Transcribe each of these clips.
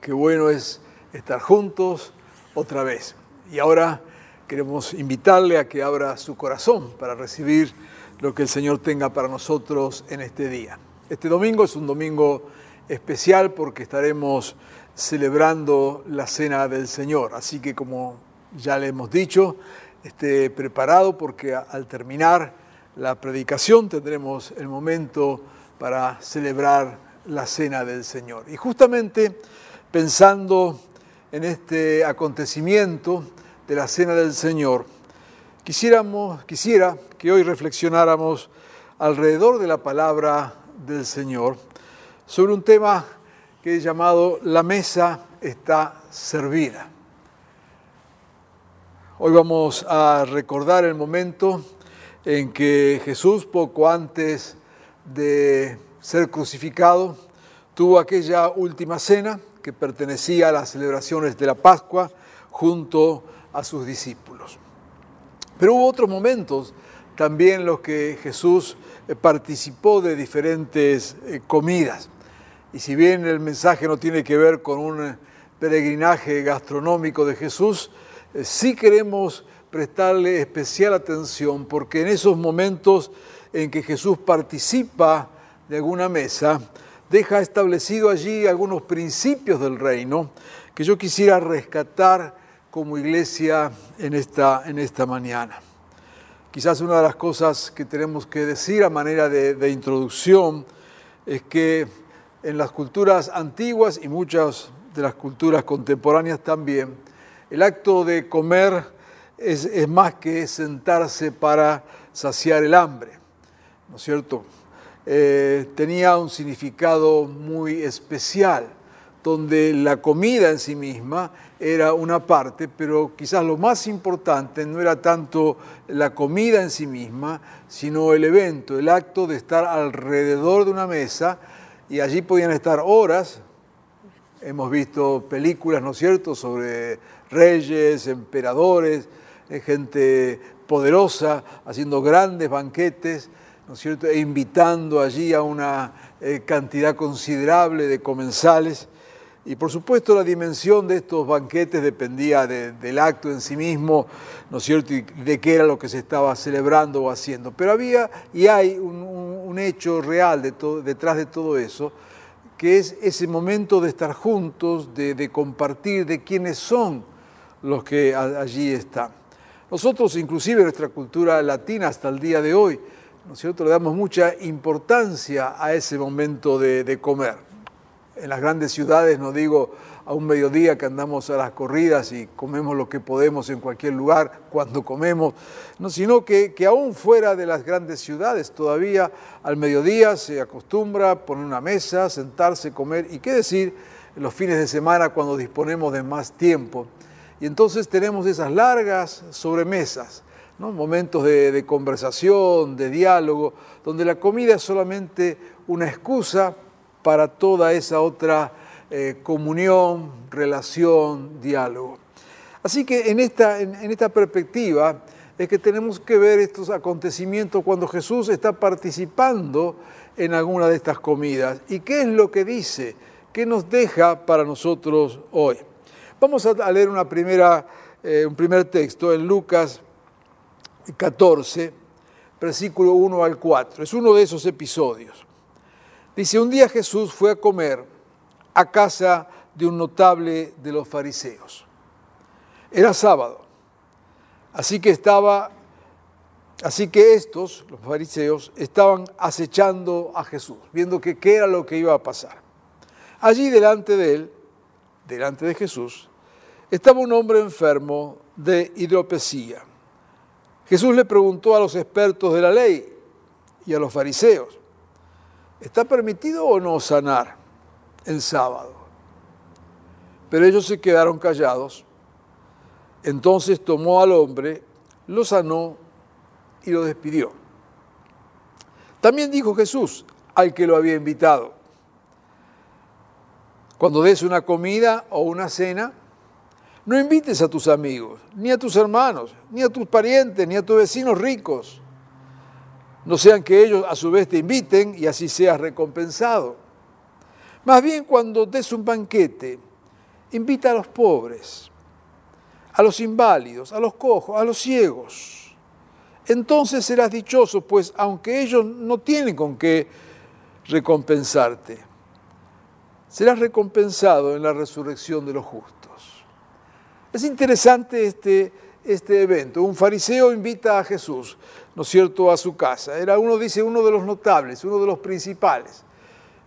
Qué bueno es estar juntos otra vez. Y ahora queremos invitarle a que abra su corazón para recibir lo que el Señor tenga para nosotros en este día. Este domingo es un domingo especial porque estaremos celebrando la cena del Señor. Así que como ya le hemos dicho, esté preparado porque al terminar la predicación tendremos el momento para celebrar la cena del Señor. Y justamente pensando en este acontecimiento de la cena del Señor, quisiéramos, quisiera que hoy reflexionáramos alrededor de la palabra del Señor sobre un tema que he llamado La mesa está servida. Hoy vamos a recordar el momento en que Jesús, poco antes de ser crucificado, tuvo aquella última cena que pertenecía a las celebraciones de la Pascua junto a sus discípulos. Pero hubo otros momentos también en los que Jesús eh, participó de diferentes eh, comidas. Y si bien el mensaje no tiene que ver con un eh, peregrinaje gastronómico de Jesús, sí queremos prestarle especial atención porque en esos momentos en que Jesús participa de alguna mesa, deja establecido allí algunos principios del reino que yo quisiera rescatar como iglesia en esta, en esta mañana. Quizás una de las cosas que tenemos que decir a manera de, introducción es que en las culturas antiguas y muchas de las culturas contemporáneas también, el acto de comer es, es más que sentarse para saciar el hambre, ¿no es cierto? Eh, tenía un significado muy especial, donde la comida en sí misma era una parte, pero quizás lo más importante no era tanto la comida en sí misma, sino el evento, el acto de estar alrededor de una mesa y allí podían estar horas. Hemos visto películas, ¿no es cierto?, sobre reyes, emperadores, eh, gente poderosa haciendo grandes banquetes, ¿no es cierto?, e invitando allí a una eh, cantidad considerable de comensales. Y por supuesto la dimensión de estos banquetes dependía de- del acto en sí mismo, ¿no es cierto?, y de qué era lo que se estaba celebrando o haciendo. Pero había y hay un, hecho real detrás de todo eso, que es ese momento de estar juntos, de, compartir, de quiénes son los que allí están. Nosotros, inclusive nuestra cultura latina hasta el día de hoy, ¿no es cierto?, le damos mucha importancia a ese momento de, comer en las grandes ciudades, no digo a un mediodía que andamos a las corridas y comemos lo que podemos en cualquier lugar cuando comemos, no, sino que, que aún fuera de las grandes ciudades todavía al mediodía se acostumbra poner una mesa, sentarse, comer y qué decir los fines de semana cuando disponemos de más tiempo. Y entonces tenemos esas largas sobremesas, ¿no? momentos de, conversación, de diálogo, donde la comida es solamente una excusa para toda esa otra eh, comunión, relación, diálogo. Así que en esta, en, en esta perspectiva es que tenemos que ver estos acontecimientos cuando Jesús está participando en alguna de estas comidas. ¿Y qué es lo que dice? ¿Qué nos deja para nosotros hoy? Vamos a leer primera, eh, un primer texto en Lucas 14, versículo 1 al 4. Es uno de esos episodios. Dice, un día Jesús fue a comer a casa de un notable de los fariseos. Era sábado, así que estaba, así que estos, los fariseos, estaban acechando a Jesús, viendo que qué era lo que iba a pasar. Allí delante de él, delante de Jesús, estaba un hombre enfermo de hidropesía, Jesús le preguntó a los expertos de la ley y a los fariseos, ¿está permitido o no sanar el sábado? Pero ellos se quedaron callados. Entonces tomó al hombre, lo sanó y lo despidió. También dijo Jesús al que lo había invitado, cuando des una comida o una cena, no invites a tus amigos, ni a tus hermanos, ni a tus parientes, ni a tus vecinos ricos. No sean que ellos a su vez te inviten y así seas recompensado. Más bien cuando des un banquete, invita a los pobres, a los inválidos, a los cojos, a los ciegos. Entonces serás dichoso, pues aunque ellos no tienen con qué recompensarte, serás recompensado en la resurrección de los justos. Es interesante este, este evento. Un fariseo invita a Jesús, ¿no es cierto?, a su casa. Era uno, dice, uno de los notables, uno de los principales.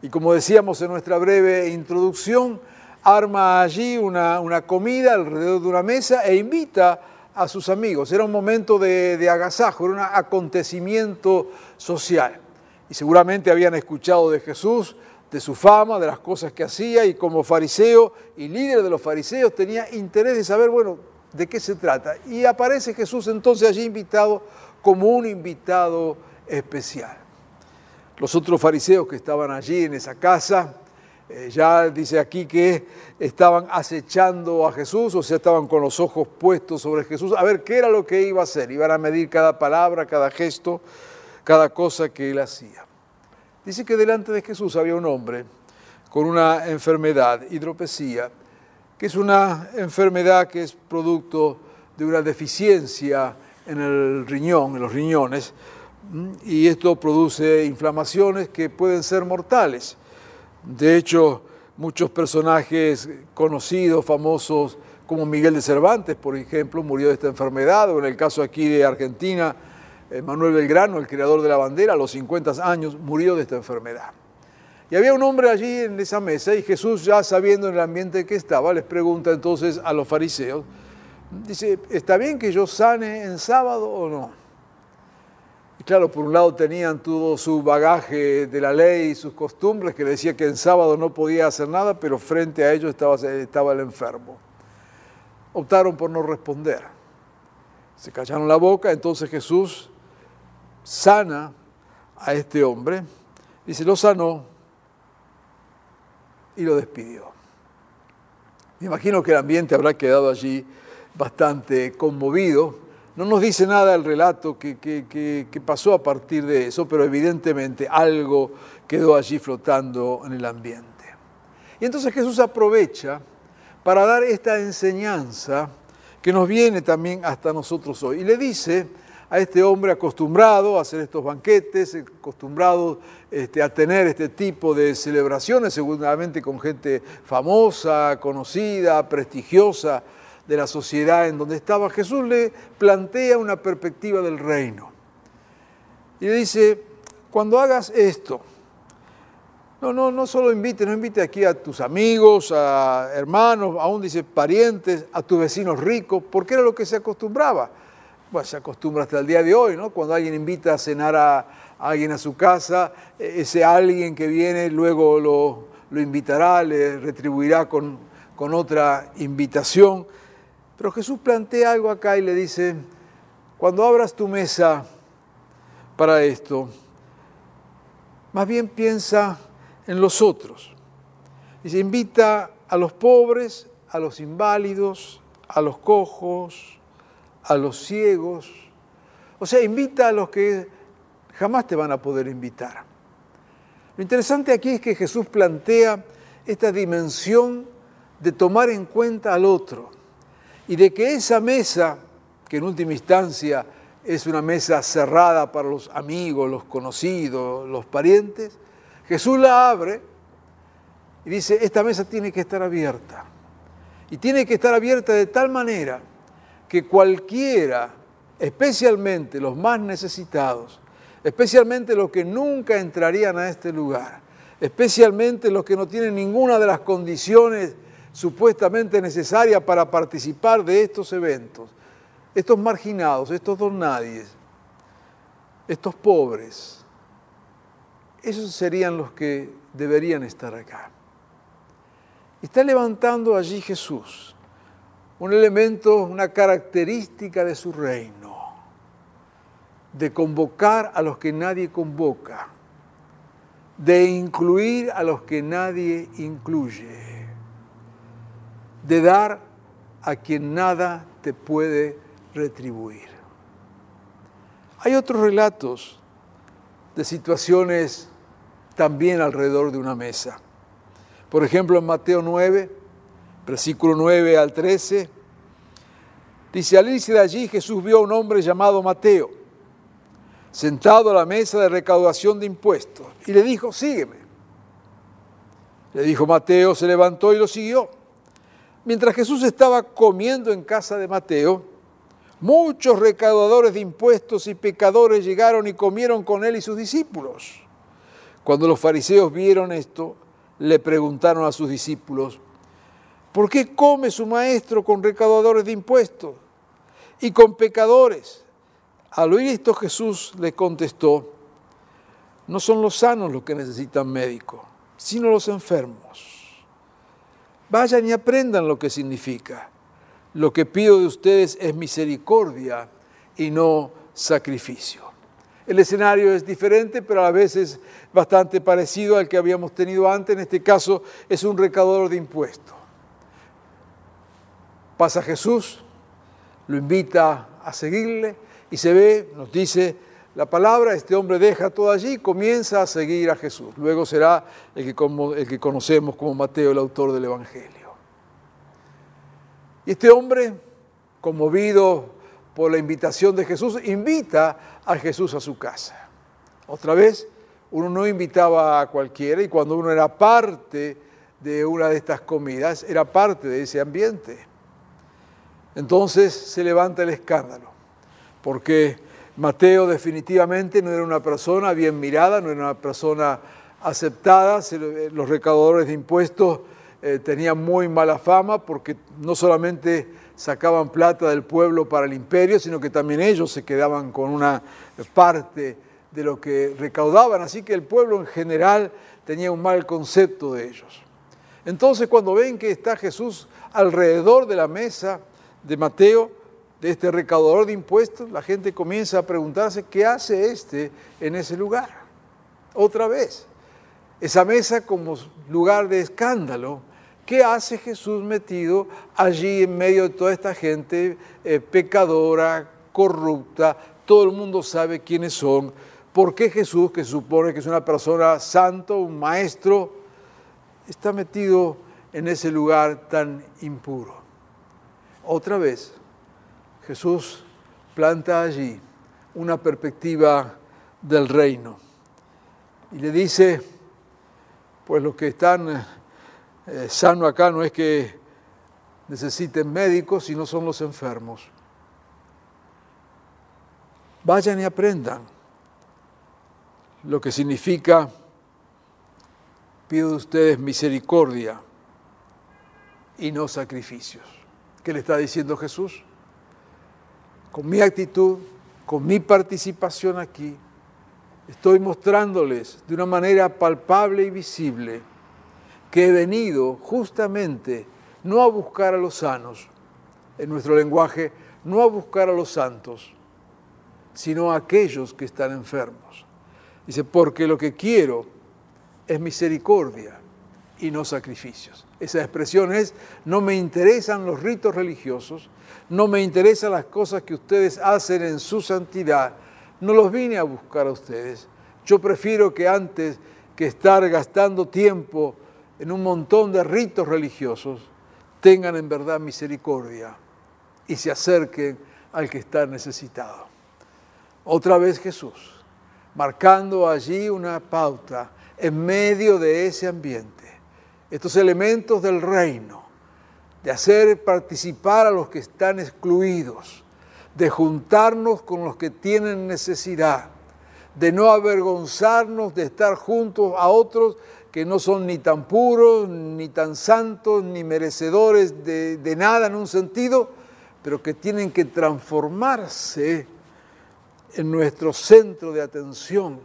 Y como decíamos en nuestra breve introducción, arma allí una, una comida alrededor de una mesa e invita a sus amigos. Era un momento de, de agasajo, era un acontecimiento social. Y seguramente habían escuchado de Jesús, de su fama, de las cosas que hacía y como fariseo y líder de los fariseos tenía interés de saber, bueno, de qué se trata. Y aparece Jesús entonces allí invitado como un invitado especial. Los otros fariseos que estaban allí en esa casa, eh, ya dice aquí que estaban acechando a Jesús, o sea, estaban con los ojos puestos sobre Jesús, a ver qué era lo que iba a hacer. Iban a medir cada palabra, cada gesto, cada cosa que él hacía. Dice que delante de Jesús había un hombre con una enfermedad, hidropesía, que es una enfermedad que es producto de una deficiencia en el riñón, en los riñones, y esto produce inflamaciones que pueden ser mortales. De hecho, muchos personajes conocidos, famosos, como Miguel de Cervantes, por ejemplo, murió de esta enfermedad, o en el caso aquí de Argentina, Manuel Belgrano, el creador de la bandera, a los 50 años murió de esta enfermedad. Y había un hombre allí en esa mesa y Jesús ya sabiendo en el ambiente que estaba, les pregunta entonces a los fariseos, dice, ¿está bien que yo sane en sábado o no? Y claro, por un lado tenían todo su bagaje de la ley y sus costumbres que decía que en sábado no podía hacer nada, pero frente a ellos estaba, estaba el enfermo. Optaron por no responder. Se callaron la boca, entonces Jesús sana a este hombre, dice, lo sanó y lo despidió. Me imagino que el ambiente habrá quedado allí bastante conmovido. No nos dice nada el relato que, que, pasó a partir de eso, pero evidentemente algo quedó allí flotando en el ambiente. Y entonces Jesús aprovecha para dar esta enseñanza que nos viene también hasta nosotros hoy. Y le dice, a este hombre acostumbrado a hacer estos banquetes, acostumbrado este, a tener este tipo de celebraciones, seguramente con gente famosa, conocida, prestigiosa de la sociedad en donde estaba, Jesús le plantea una perspectiva del reino. Y le dice, cuando hagas esto, no, no, no solo invite, no invite aquí a tus amigos, a hermanos, aún dice parientes, a tus vecinos ricos, porque era lo que se acostumbraba bueno, se acostumbra hasta el día de hoy, ¿no? Cuando alguien invita a cenar a, alguien a su casa, e-, ese alguien que viene luego lo, lo invitará, le retribuirá con, con otra invitación. Pero Jesús plantea algo acá y le dice, cuando abras tu mesa para esto, más bien piensa en los otros. Dice, invita a los pobres, a los inválidos, a los cojos, a los ciegos. O sea, invita a los que jamás te van a poder invitar. Lo interesante aquí es que Jesús plantea esta dimensión de tomar en cuenta al otro y de que esa mesa, que en última instancia es una mesa cerrada para los amigos, los conocidos, los parientes, Jesús la abre y dice, esta mesa tiene que estar abierta. Y tiene que estar abierta de tal manera que cualquiera, especialmente los más necesitados, especialmente los que nunca entrarían a este lugar, especialmente los que no tienen ninguna de las condiciones supuestamente necesarias para participar de estos eventos, estos marginados, estos don nadies, estos pobres, esos serían los que deberían estar acá. Está levantando allí Jesús un elemento, una característica de su reino, de convocar a los que nadie convoca, de incluir a los que nadie incluye, de dar a quien nada te puede retribuir. Hay otros relatos de situaciones también alrededor de una mesa. Por ejemplo, en Mateo 9, versículo 9 al 13, dice, al irse de allí Jesús vio a un hombre llamado Mateo, sentado a la mesa de recaudación de impuestos, y le dijo, sígueme. Le dijo Mateo, se levantó y lo siguió. Mientras Jesús estaba comiendo en casa de Mateo, muchos recaudadores de impuestos y pecadores llegaron y comieron con él y sus discípulos. Cuando los fariseos vieron esto, le preguntaron a sus discípulos, ¿por qué come su maestro con recaudadores de impuestos y con pecadores? Al oír esto Jesús le contestó, no son los sanos los que necesitan médico, sino los enfermos. Vayan y aprendan lo que significa. Lo que pido de ustedes es misericordia y no sacrificio. El escenario es diferente, pero a la vez es bastante parecido al que habíamos tenido antes. En este caso es un recaudador de impuestos. Pasa Jesús, lo invita a seguirle y se ve, nos dice la palabra, este hombre deja todo allí y comienza a seguir a Jesús. Luego será el que, el que conocemos como Mateo, el autor del Evangelio. Y este hombre, conmovido por la invitación de Jesús, invita a Jesús a su casa. Otra vez, uno no invitaba a cualquiera y cuando uno era parte de una de estas comidas, era parte de ese ambiente. Entonces se levanta el escándalo, porque Mateo definitivamente no era una persona bien mirada, no era una persona aceptada, los recaudadores de impuestos eh, tenían muy mala fama porque no solamente sacaban plata del pueblo para el imperio, sino que también ellos se quedaban con una parte de lo que recaudaban, así que el pueblo en general tenía un mal concepto de ellos. Entonces cuando ven que está Jesús alrededor de la mesa de Mateo, de este recaudador de impuestos, la gente comienza a preguntarse qué hace este en ese lugar. Otra vez, esa mesa como lugar de escándalo, ¿qué hace Jesús metido allí en medio de toda esta gente eh, pecadora, corrupta? Todo el mundo sabe quiénes son. ¿Por qué Jesús, que supone que es una persona santo, un maestro, está metido en ese lugar tan impuro? Otra vez, Jesús planta allí una perspectiva del reino y le dice, pues los que están eh, sanos acá no es que necesiten médicos, sino son los enfermos. Vayan y aprendan lo que significa, pido de ustedes misericordia y no sacrificios. ¿Qué le está diciendo Jesús? con mi actitud, con mi participación aquí, estoy mostrándoles de una manera palpable y visible que he venido justamente no a buscar a los sanos, en nuestro lenguaje, no a buscar a los santos, sino a aquellos que están enfermos. Dice, porque lo que quiero es misericordia y no sacrificios. Esa expresión es, no me interesan los ritos religiosos, no me interesan las cosas que ustedes hacen en su santidad, no los vine a buscar a ustedes. Yo prefiero que antes que estar gastando tiempo en un montón de ritos religiosos, tengan en verdad misericordia y se acerquen al que está necesitado. Otra vez Jesús, marcando allí una pauta en medio de ese ambiente. Estos elementos del reino de hacer participar a los que están excluidos, de juntarnos con los que tienen necesidad, de no avergonzarnos de estar juntos a otros que no son ni tan puros, ni tan santos, ni merecedores de, nada en un sentido, pero que tienen que transformarse en nuestro centro de atención,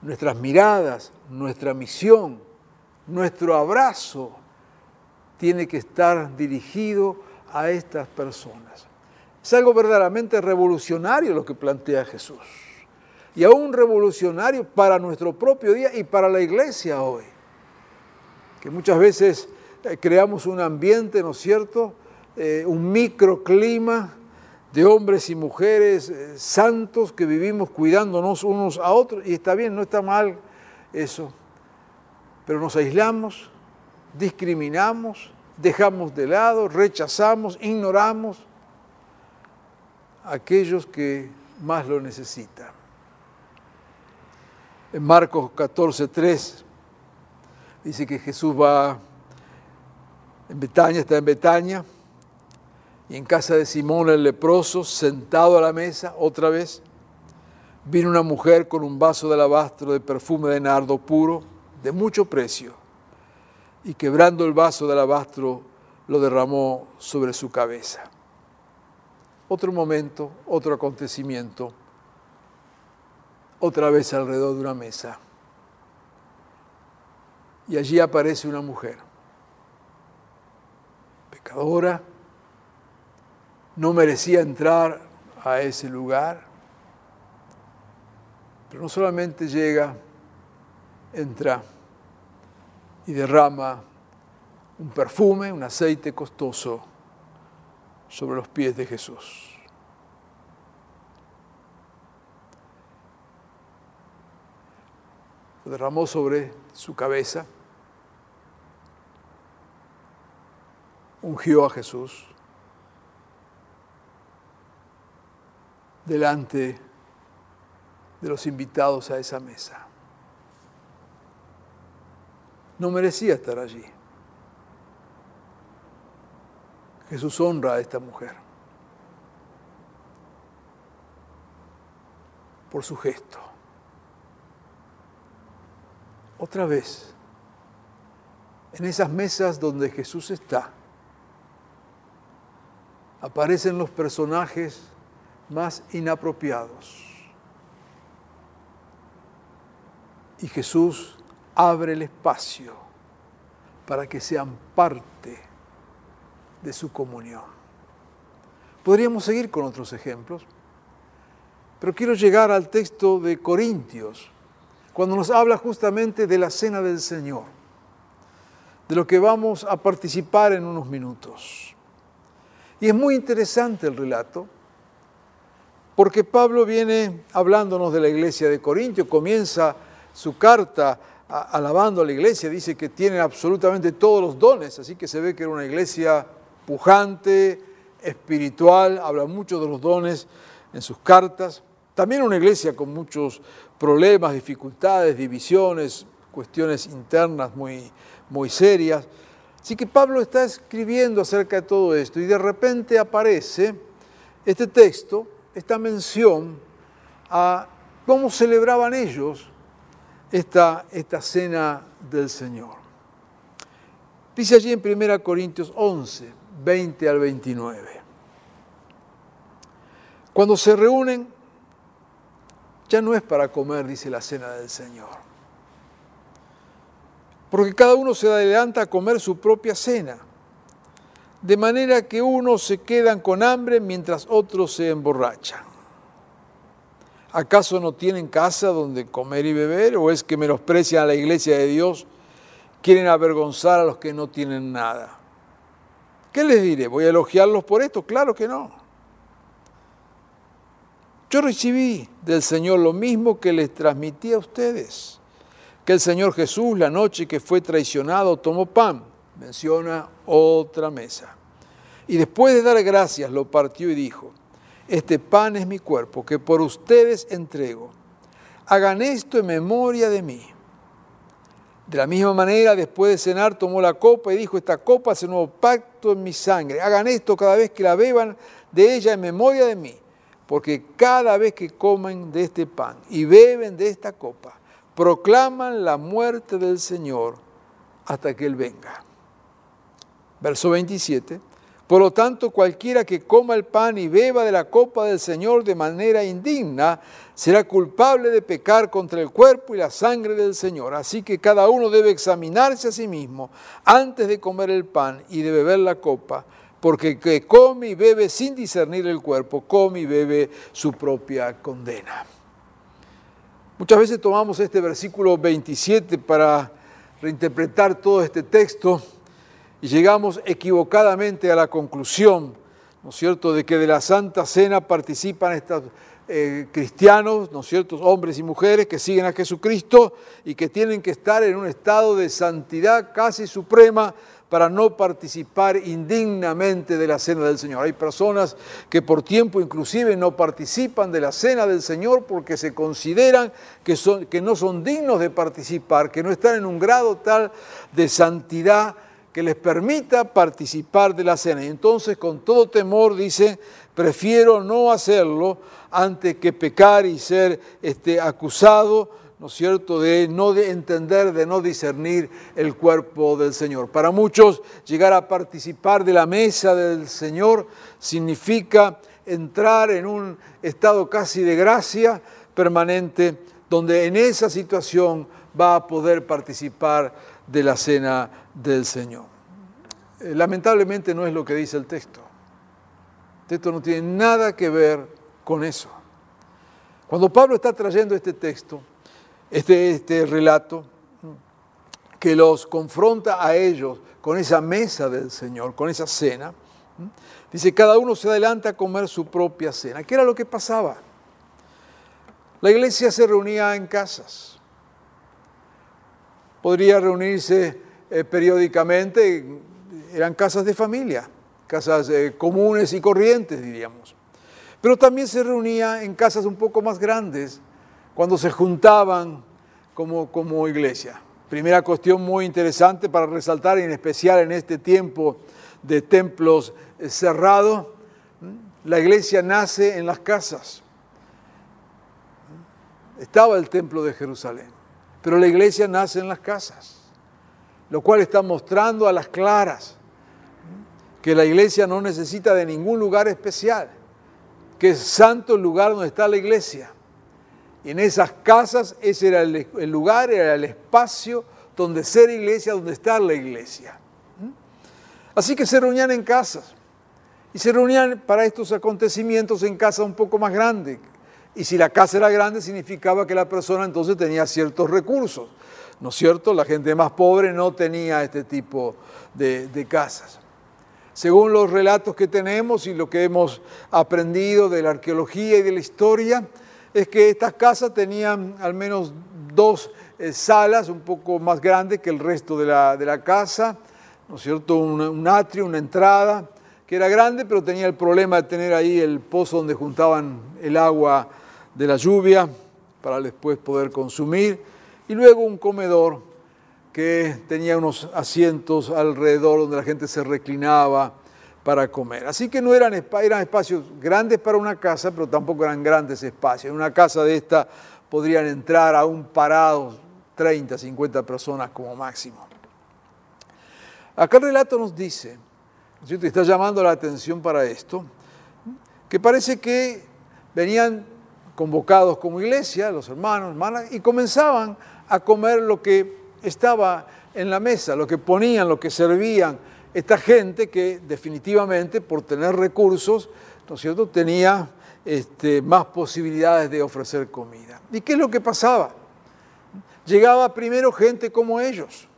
nuestras miradas, nuestra misión, nuestro abrazo, tiene que estar dirigido a estas personas. Es algo verdaderamente revolucionario lo que plantea Jesús. Y aún revolucionario para nuestro propio día y para la iglesia hoy. Que muchas veces eh, creamos un ambiente, ¿no es cierto? Eh, un microclima de hombres y mujeres eh, santos que vivimos cuidándonos unos a otros. Y está bien, no está mal eso. Pero nos aislamos, discriminamos, dejamos de lado, rechazamos, ignoramos a aquellos que más lo necesitan. En Marcos 14, 3 dice que Jesús va en Betania, está en Betania, y en casa de Simón el leproso, sentado a la mesa, otra vez, vino una mujer con un vaso de alabastro de perfume de nardo puro, de mucho precio, y quebrando el vaso de alabastro, lo derramó sobre su cabeza. Otro momento, otro acontecimiento, otra vez alrededor de una mesa. Y allí aparece una mujer, pecadora, no merecía entrar a ese lugar, pero no solamente llega, entra y derrama un perfume, un aceite costoso sobre los pies de Jesús. Lo derramó sobre su cabeza, ungió a Jesús delante de los invitados a esa mesa. No merecía estar allí. Jesús honra a esta mujer por su gesto. Otra vez, en esas mesas donde Jesús está, aparecen los personajes más inapropiados. Y Jesús abre el espacio para que sean parte de su comunión. Podríamos seguir con otros ejemplos, pero quiero llegar al texto de Corintios, cuando nos habla justamente de la cena del Señor, de lo que vamos a participar en unos minutos. Y es muy interesante el relato, porque Pablo viene hablándonos de la iglesia de Corintio, comienza su carta alabando a la iglesia, dice que tiene absolutamente todos los dones, así que se ve que era una iglesia pujante, espiritual, habla mucho de los dones en sus cartas. También una iglesia con muchos problemas, dificultades, divisiones, cuestiones internas muy, muy serias. Así que Pablo está escribiendo acerca de todo esto y de repente aparece este texto, esta mención a cómo celebraban ellos esta, esta cena del Señor. Dice allí en 1 Corintios 11, 20 al 29. Cuando se reúnen, ya no es para comer, dice la cena del Señor. Porque cada uno se adelanta a comer su propia cena. De manera que unos se quedan con hambre mientras otros se emborrachan. ¿Acaso no tienen casa donde comer y beber? ¿O es que menosprecian a la iglesia de Dios? ¿Quieren avergonzar a los que no tienen nada? ¿Qué les diré? ¿Voy a elogiarlos por esto? Claro que no. Yo recibí del Señor lo mismo que les transmití a ustedes, que el Señor Jesús la noche que fue traicionado tomó pan, menciona otra mesa, y después de dar gracias lo partió y dijo, este pan es mi cuerpo que por ustedes entrego. Hagan esto en memoria de mí. De la misma manera, después de cenar, tomó la copa y dijo, esta copa es el nuevo pacto en mi sangre. Hagan esto cada vez que la beban de ella en memoria de mí. Porque cada vez que comen de este pan y beben de esta copa, proclaman la muerte del Señor hasta que Él venga. Verso 27. Por lo tanto, cualquiera que coma el pan y beba de la copa del Señor de manera indigna, será culpable de pecar contra el cuerpo y la sangre del Señor. Así que cada uno debe examinarse a sí mismo antes de comer el pan y de beber la copa, porque el que come y bebe sin discernir el cuerpo, come y bebe su propia condena. Muchas veces tomamos este versículo 27 para reinterpretar todo este texto y llegamos equivocadamente a la conclusión, ¿no es cierto?, de que de la Santa Cena participan estos eh, cristianos, ¿no es cierto?, hombres y mujeres que siguen a Jesucristo y que tienen que estar en un estado de santidad casi suprema para no participar indignamente de la cena del Señor. Hay personas que por tiempo inclusive no participan de la cena del Señor porque se consideran que, son, que no son dignos de participar, que no están en un grado tal de santidad que les permita participar de la cena. Y entonces con todo temor dice, prefiero no hacerlo antes que pecar y ser este, acusado, ¿no es cierto?, de no de entender, de no discernir el cuerpo del Señor. Para muchos, llegar a participar de la mesa del Señor significa entrar en un estado casi de gracia permanente, donde en esa situación va a poder participar de la cena del Señor. Eh, lamentablemente no es lo que dice el texto. El texto no tiene nada que ver con eso. Cuando Pablo está trayendo este texto, este, este relato, que los confronta a ellos con esa mesa del Señor, con esa cena, dice, cada uno se adelanta a comer su propia cena. ¿Qué era lo que pasaba? La iglesia se reunía en casas. Podría reunirse eh, periódicamente, eran casas de familia, casas eh, comunes y corrientes, diríamos. Pero también se reunía en casas un poco más grandes, cuando se juntaban como, como iglesia. Primera cuestión muy interesante para resaltar, en especial en este tiempo de templos eh, cerrados, la iglesia nace en las casas. Estaba el templo de Jerusalén, pero la iglesia nace en las casas lo cual está mostrando a las claras que la iglesia no necesita de ningún lugar especial, que es santo el lugar donde está la iglesia. Y en esas casas ese era el, lugar, era el espacio donde ser iglesia, donde está la iglesia. Así que se reunían en casas. Y se reunían para estos acontecimientos en casas un poco más grandes. Y si la casa era grande, significaba que la persona entonces tenía ciertos recursos. ¿No es cierto? La gente más pobre no tenía este tipo de, casas. Según los relatos que tenemos y lo que hemos aprendido de la arqueología y de la historia, es que estas casas tenían al menos dos eh, salas un poco más grandes que el resto de la, casa, ¿no es cierto? Un, atrio, una entrada, que era grande, pero tenía el problema de tener ahí el pozo donde juntaban el agua de la lluvia para después poder consumir y luego un comedor que tenía unos asientos alrededor donde la gente se reclinaba para comer. Así que no eran, eran espacios grandes para una casa, pero tampoco eran grandes espacios. En una casa de esta podrían entrar aún parados 30, 50 personas como máximo. Acá el relato nos dice, está llamando la atención para esto, que parece que venían convocados como iglesia, los hermanos, hermanas, y comenzaban a comer lo que estaba en la mesa, lo que ponían, lo que servían esta gente que definitivamente por tener recursos, ¿no es cierto?, tenía este, más posibilidades de ofrecer comida. ¿Y qué es lo que pasaba? Llegaba primero gente como ellos,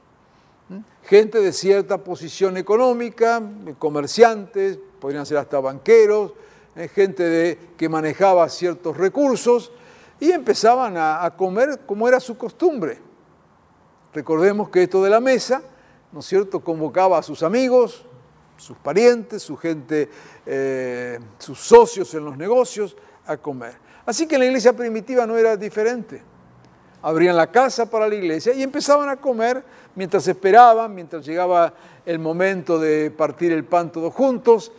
gente de cierta posición económica, comerciantes, podrían ser hasta banqueros, gente de, que manejaba ciertos recursos, y empezaban a, comer como era su costumbre. Recordemos que esto de la mesa, ¿no es cierto?, convocaba a sus amigos, sus parientes, su gente, eh, sus socios en los negocios a comer. Así que en la iglesia primitiva no era diferente. Abrían la casa para la iglesia y empezaban a comer mientras esperaban, mientras llegaba el momento de partir el pan todos juntos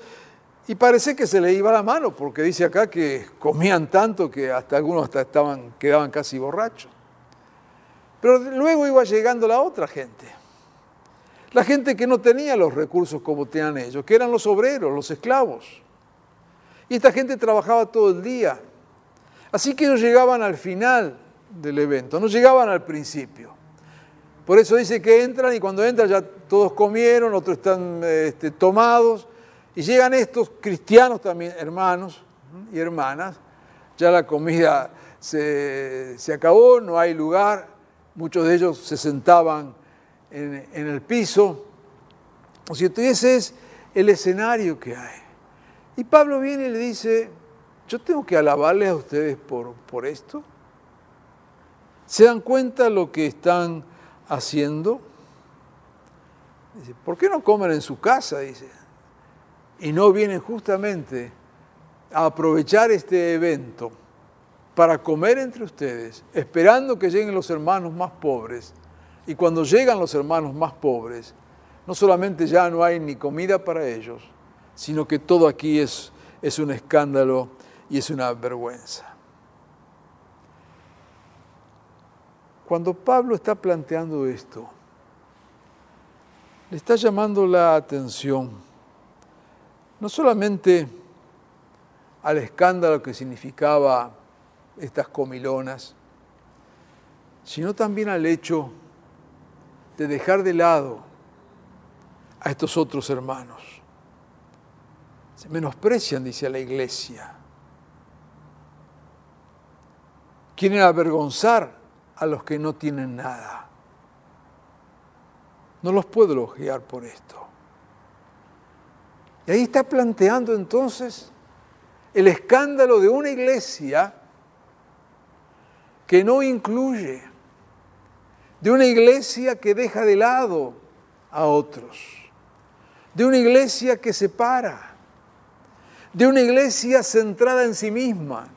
y parece que se le iba la mano, porque dice acá que comían tanto que hasta algunos hasta estaban, quedaban casi borrachos. Pero luego iba llegando la otra gente. La gente que no tenía los recursos como tenían ellos, que eran los obreros, los esclavos. Y esta gente trabajaba todo el día. Así que ellos llegaban al final del evento, no llegaban al principio. Por eso dice que entran y cuando entran ya todos comieron, otros están este, tomados. Y llegan estos cristianos también, hermanos y hermanas. Ya la comida se, se acabó, no hay lugar. Muchos de ellos se sentaban en, en el piso. O sea, ese es el escenario que hay. Y Pablo viene y le dice, yo tengo que alabarles a ustedes por, por esto. ¿Se dan cuenta lo que están haciendo? Dice, ¿por qué no comen en su casa? Dice. Y no vienen justamente a aprovechar este evento para comer entre ustedes, esperando que lleguen los hermanos más pobres. Y cuando llegan los hermanos más pobres, no solamente ya no hay ni comida para ellos, sino que todo aquí es, es un escándalo y es una vergüenza. Cuando Pablo está planteando esto, le está llamando la atención no solamente al escándalo que significaba estas comilonas, sino también al hecho de dejar de lado a estos otros hermanos. Se menosprecian, dice la iglesia. Quieren avergonzar a los que no tienen nada. No los puedo elogiar por esto. Y ahí está planteando entonces el escándalo de una iglesia que no incluye, de una iglesia que deja de lado a otros, de una iglesia que separa, de una iglesia centrada en sí misma.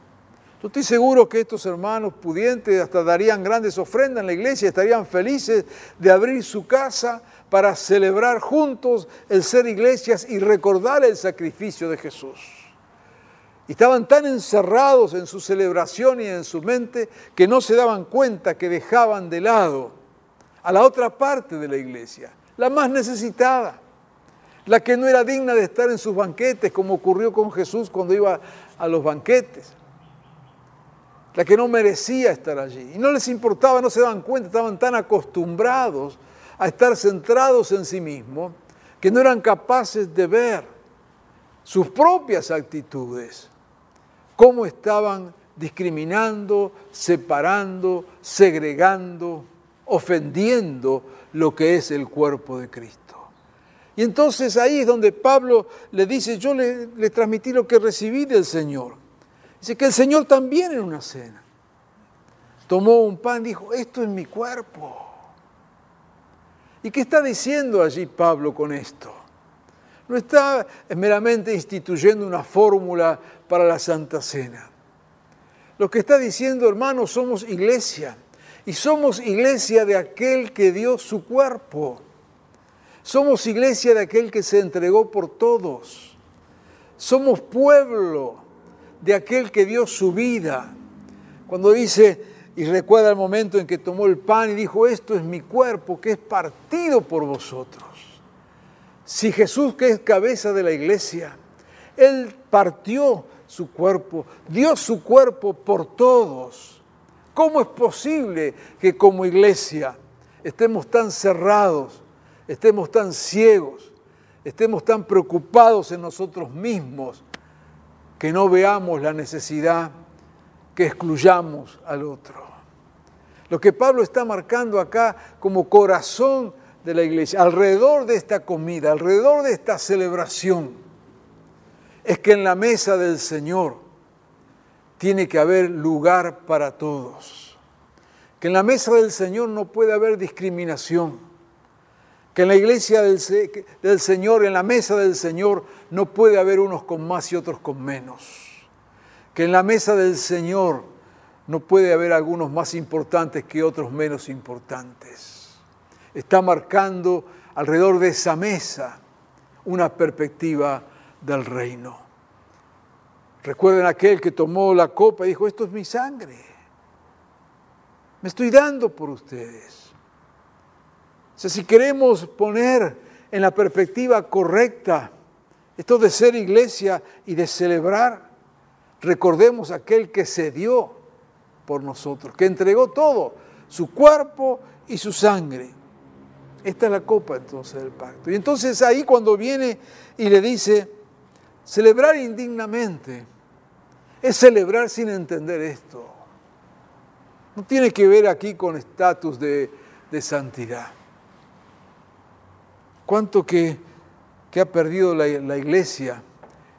Yo estoy seguro que estos hermanos pudientes hasta darían grandes ofrendas en la iglesia, estarían felices de abrir su casa para celebrar juntos el ser iglesias y recordar el sacrificio de Jesús. Y estaban tan encerrados en su celebración y en su mente que no se daban cuenta que dejaban de lado a la otra parte de la iglesia, la más necesitada, la que no era digna de estar en sus banquetes, como ocurrió con Jesús cuando iba a los banquetes, la que no merecía estar allí. Y no les importaba, no se daban cuenta, estaban tan acostumbrados a estar centrados en sí mismos que no eran capaces de ver sus propias actitudes cómo estaban discriminando, separando, segregando, ofendiendo lo que es el cuerpo de Cristo. Y entonces ahí es donde Pablo le dice, yo le, le transmití lo que recibí del Señor. Dice que el Señor también en una cena tomó un pan y dijo, esto es mi cuerpo. ¿Y qué está diciendo allí Pablo con esto? No está meramente instituyendo una fórmula para la Santa Cena. Lo que está diciendo, hermanos, somos iglesia. Y somos iglesia de aquel que dio su cuerpo. Somos iglesia de aquel que se entregó por todos. Somos pueblo de aquel que dio su vida. Cuando dice, y recuerda el momento en que tomó el pan y dijo, esto es mi cuerpo que es partido por vosotros. Si Jesús, que es cabeza de la iglesia, Él partió su cuerpo, dio su cuerpo por todos. ¿Cómo es posible que como iglesia estemos tan cerrados, estemos tan ciegos, estemos tan preocupados en nosotros mismos que no veamos la necesidad que excluyamos al otro? Lo que Pablo está marcando acá como corazón de la iglesia, alrededor de esta comida, alrededor de esta celebración, es que en la mesa del Señor tiene que haber lugar para todos. Que en la mesa del Señor no puede haber discriminación. Que en la iglesia del, Señor, en la mesa del Señor, no puede haber unos con más y otros con menos. Que en la mesa del Señor no puede haber algunos más importantes que otros menos importantes está marcando alrededor de esa mesa una perspectiva del reino. Recuerden aquel que tomó la copa y dijo, esto es mi sangre. Me estoy dando por ustedes. Si queremos poner en la perspectiva correcta esto de ser iglesia y de celebrar, recordemos aquel que se dio por nosotros, que entregó todo, su cuerpo y su sangre. Esta es la copa entonces del pacto. Y entonces ahí cuando viene y le dice, celebrar indignamente, es celebrar sin entender esto. No tiene que ver aquí con estatus de, de santidad. ¿Cuánto que, que ha perdido la, la iglesia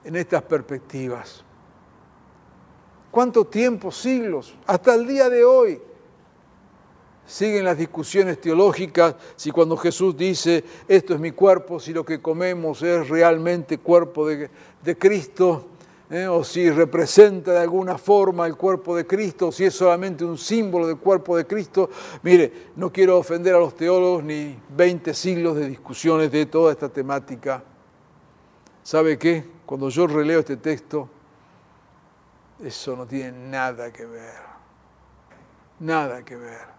en estas perspectivas? ¿Cuánto tiempo, siglos, hasta el día de hoy? Siguen las discusiones teológicas si cuando Jesús dice, esto es mi cuerpo, si lo que comemos es realmente cuerpo de, Cristo, ¿eh? o si representa de alguna forma el cuerpo de Cristo, o si es solamente un símbolo del cuerpo de Cristo. Mire, no quiero ofender a los teólogos ni 20 siglos de discusiones de toda esta temática. ¿Sabe qué? Cuando yo releo este texto, eso no tiene nada que ver. Nada que ver.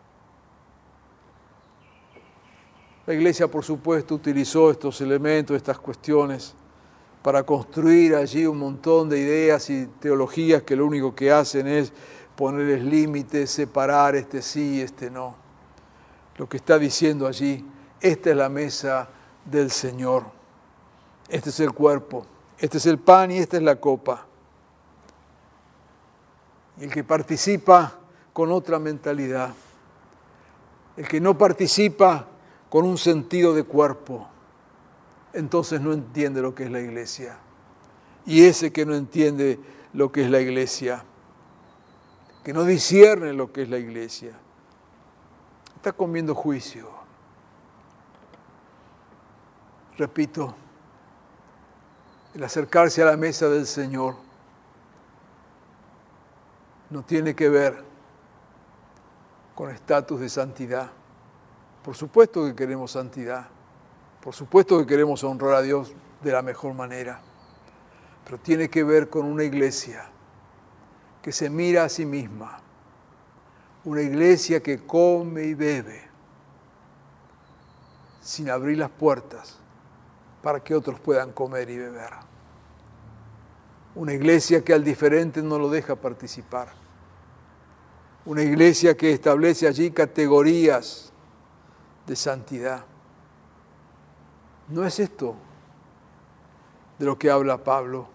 La iglesia, por supuesto, utilizó estos elementos, estas cuestiones, para construir allí un montón de ideas y teologías que lo único que hacen es ponerles límites, separar este sí y este no. Lo que está diciendo allí, esta es la mesa del Señor, este es el cuerpo, este es el pan y esta es la copa. El que participa con otra mentalidad, el que no participa con un sentido de cuerpo, entonces no entiende lo que es la iglesia. Y ese que no entiende lo que es la iglesia, que no discierne lo que es la iglesia, está comiendo juicio. Repito, el acercarse a la mesa del Señor no tiene que ver con estatus de santidad. Por supuesto que queremos santidad, por supuesto que queremos honrar a Dios de la mejor manera, pero tiene que ver con una iglesia que se mira a sí misma, una iglesia que come y bebe sin abrir las puertas para que otros puedan comer y beber. Una iglesia que al diferente no lo deja participar. Una iglesia que establece allí categorías de santidad. No es esto de lo que habla Pablo.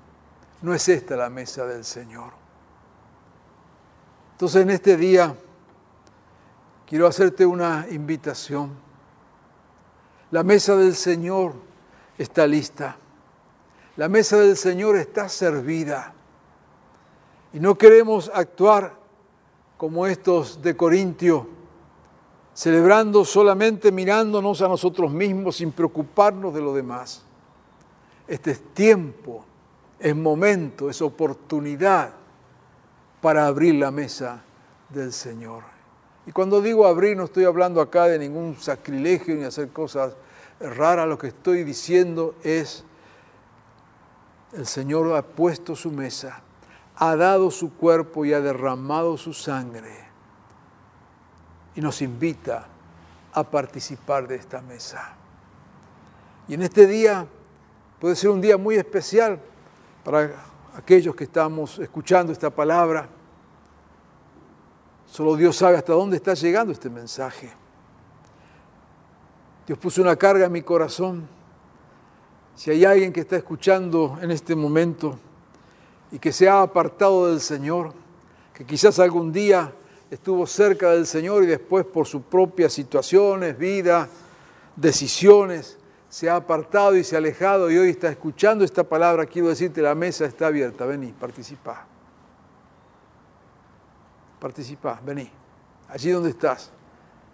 No es esta la mesa del Señor. Entonces en este día quiero hacerte una invitación. La mesa del Señor está lista. La mesa del Señor está servida. Y no queremos actuar como estos de Corintio celebrando solamente mirándonos a nosotros mismos sin preocuparnos de lo demás. Este es tiempo, es momento, es oportunidad para abrir la mesa del Señor. Y cuando digo abrir no estoy hablando acá de ningún sacrilegio ni hacer cosas raras, lo que estoy diciendo es, el Señor ha puesto su mesa, ha dado su cuerpo y ha derramado su sangre y nos invita a participar de esta mesa. Y en este día puede ser un día muy especial para aquellos que estamos escuchando esta palabra. Solo Dios sabe hasta dónde está llegando este mensaje. Dios puso una carga en mi corazón. Si hay alguien que está escuchando en este momento y que se ha apartado del Señor, que quizás algún día estuvo cerca del Señor y después por sus propias situaciones, vida, decisiones, se ha apartado y se ha alejado y hoy está escuchando esta palabra, quiero decirte, la mesa está abierta, vení, participa. Participa, vení. Allí donde estás,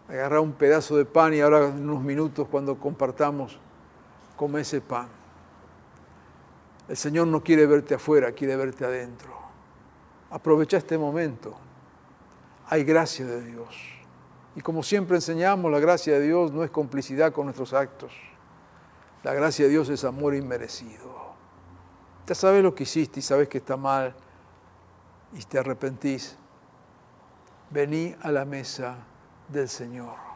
agarra un pedazo de pan y ahora en unos minutos cuando compartamos, come ese pan. El Señor no quiere verte afuera, quiere verte adentro. Aprovecha este momento hay gracia de Dios. Y como siempre enseñamos, la gracia de Dios no es complicidad con nuestros actos. La gracia de Dios es amor inmerecido. Ya sabes lo que hiciste y sabes que está mal y te arrepentís. Vení a la mesa del Señor.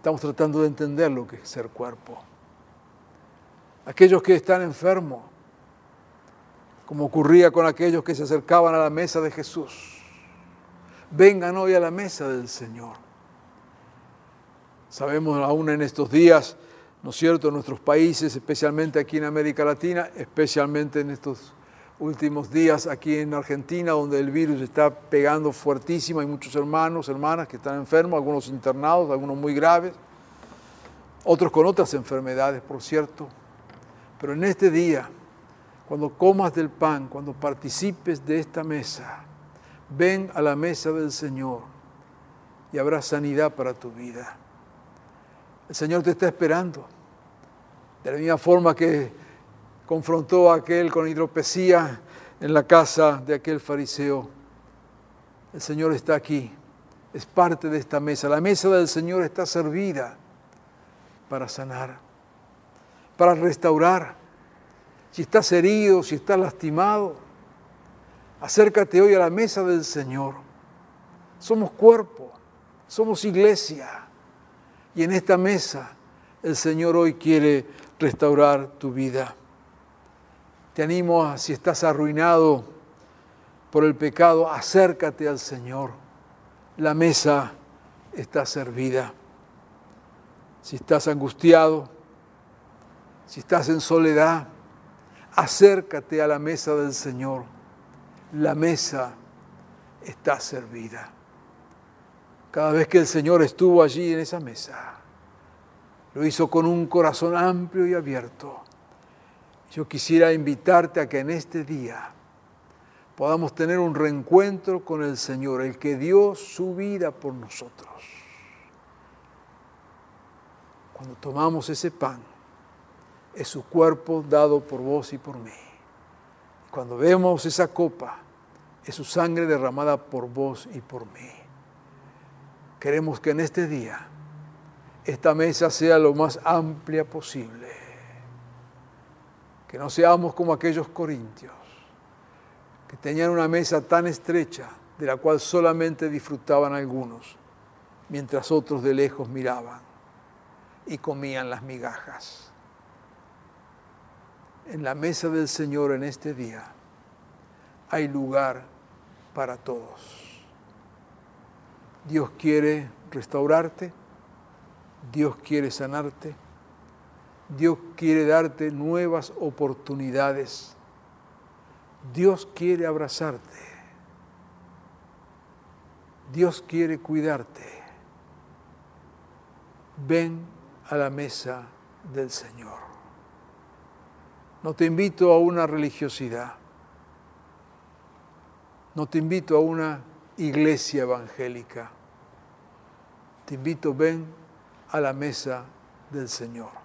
Estamos tratando de entender lo que es ser cuerpo. Aquellos que están enfermos, como ocurría con aquellos que se acercaban a la mesa de Jesús, vengan hoy a la mesa del Señor. Sabemos aún en estos días, ¿no es cierto?, en nuestros países, especialmente aquí en América Latina, especialmente en estos últimos días aquí en Argentina, donde el virus está pegando fuertísimo. Hay muchos hermanos, hermanas que están enfermos, algunos internados, algunos muy graves, otros con otras enfermedades, por cierto. Pero en este día, cuando comas del pan, cuando participes de esta mesa, ven a la mesa del Señor y habrá sanidad para tu vida. El Señor te está esperando. De la misma forma que confrontó a aquel con hidropesía en la casa de aquel fariseo. El Señor está aquí, es parte de esta mesa. La mesa del Señor está servida para sanar, para restaurar. Si estás herido, si estás lastimado, acércate hoy a la mesa del Señor. Somos cuerpo, somos iglesia. Y en esta mesa el Señor hoy quiere restaurar tu vida. Te animo si estás arruinado por el pecado, acércate al Señor. La mesa está servida. Si estás angustiado, si estás en soledad, acércate a la mesa del Señor. La mesa está servida. Cada vez que el Señor estuvo allí en esa mesa, lo hizo con un corazón amplio y abierto yo quisiera invitarte a que en este día podamos tener un reencuentro con el Señor, el que dio su vida por nosotros. Cuando tomamos ese pan, es su cuerpo dado por vos y por mí. Cuando vemos esa copa, es su sangre derramada por vos y por mí. Queremos que en este día esta mesa sea lo más amplia posible que no seamos como aquellos corintios, que tenían una mesa tan estrecha de la cual solamente disfrutaban algunos, mientras otros de lejos miraban y comían las migajas. En la mesa del Señor en este día hay lugar para todos. Dios quiere restaurarte, Dios quiere sanarte Dios quiere darte nuevas oportunidades. Dios quiere abrazarte. Dios quiere cuidarte. Ven a la mesa del Señor. No te invito a una religiosidad. No te invito a una iglesia evangélica. Te invito, ven a la mesa del Señor.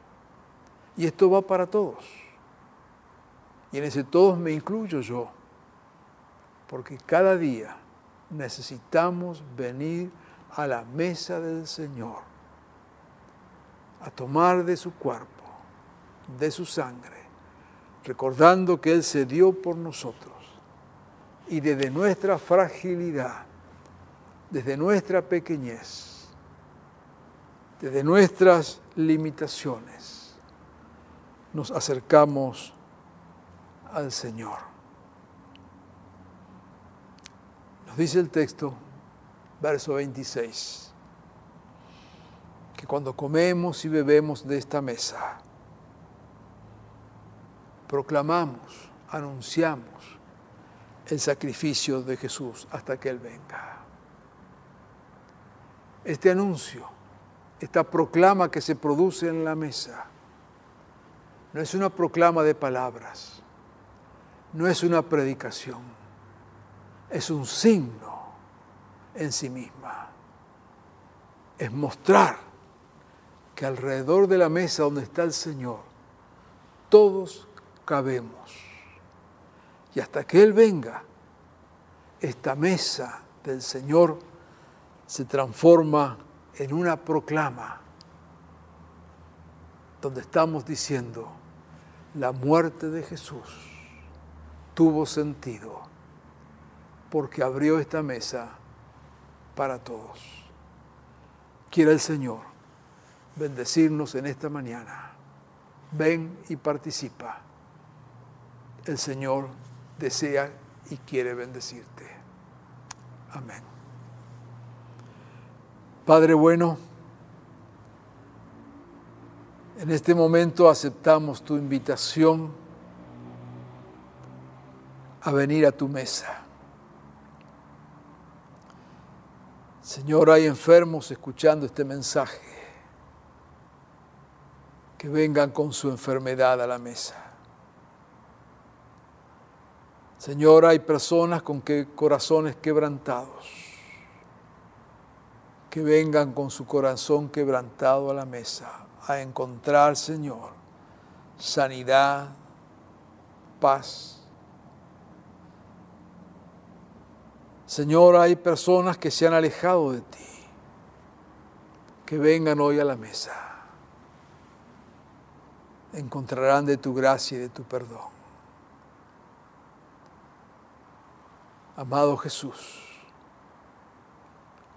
Y esto va para todos. Y en ese todos me incluyo yo. Porque cada día necesitamos venir a la mesa del Señor, a tomar de su cuerpo, de su sangre, recordando que Él se dio por nosotros. Y desde nuestra fragilidad, desde nuestra pequeñez, desde nuestras limitaciones, nos acercamos al Señor. Nos dice el texto, verso 26, que cuando comemos y bebemos de esta mesa, proclamamos, anunciamos el sacrificio de Jesús hasta que Él venga. Este anuncio, esta proclama que se produce en la mesa, no es una proclama de palabras, no es una predicación, es un signo en sí misma. Es mostrar que alrededor de la mesa donde está el Señor, todos cabemos. Y hasta que Él venga, esta mesa del Señor se transforma en una proclama donde estamos diciendo, la muerte de Jesús tuvo sentido porque abrió esta mesa para todos. Quiera el Señor bendecirnos en esta mañana. Ven y participa. El Señor desea y quiere bendecirte. Amén. Padre bueno, en este momento aceptamos tu invitación a venir a tu mesa. Señor, hay enfermos escuchando este mensaje. Que vengan con su enfermedad a la mesa. Señor, hay personas con que corazones quebrantados. Que vengan con su corazón quebrantado a la mesa a encontrar, Señor, sanidad, paz Señor, hay personas que se han alejado de ti, que vengan hoy a la mesa. Encontrarán de tu gracia y de tu perdón. Amado Jesús,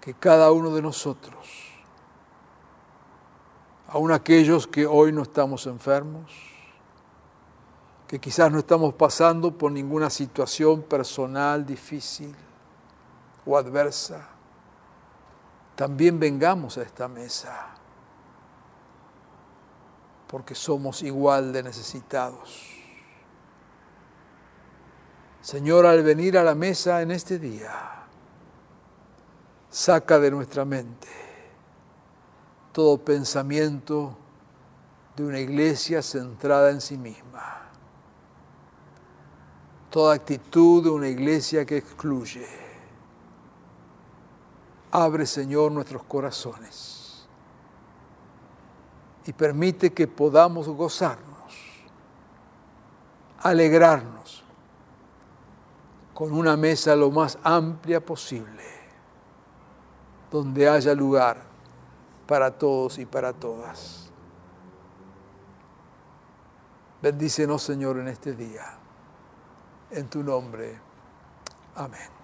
que cada uno de nosotros, aun aquellos que hoy no estamos enfermos, que quizás no estamos pasando por ninguna situación personal difícil, o adversa, también vengamos a esta mesa, porque somos igual de necesitados. Señor, al venir a la mesa en este día, saca de nuestra mente todo pensamiento de una iglesia centrada en sí misma, toda actitud de una iglesia que excluye. Abre, Señor, nuestros corazones y permite que podamos gozarnos, alegrarnos con una mesa lo más amplia posible, donde haya lugar para todos y para todas. Bendícenos, Señor, en este día. En tu nombre. Amén.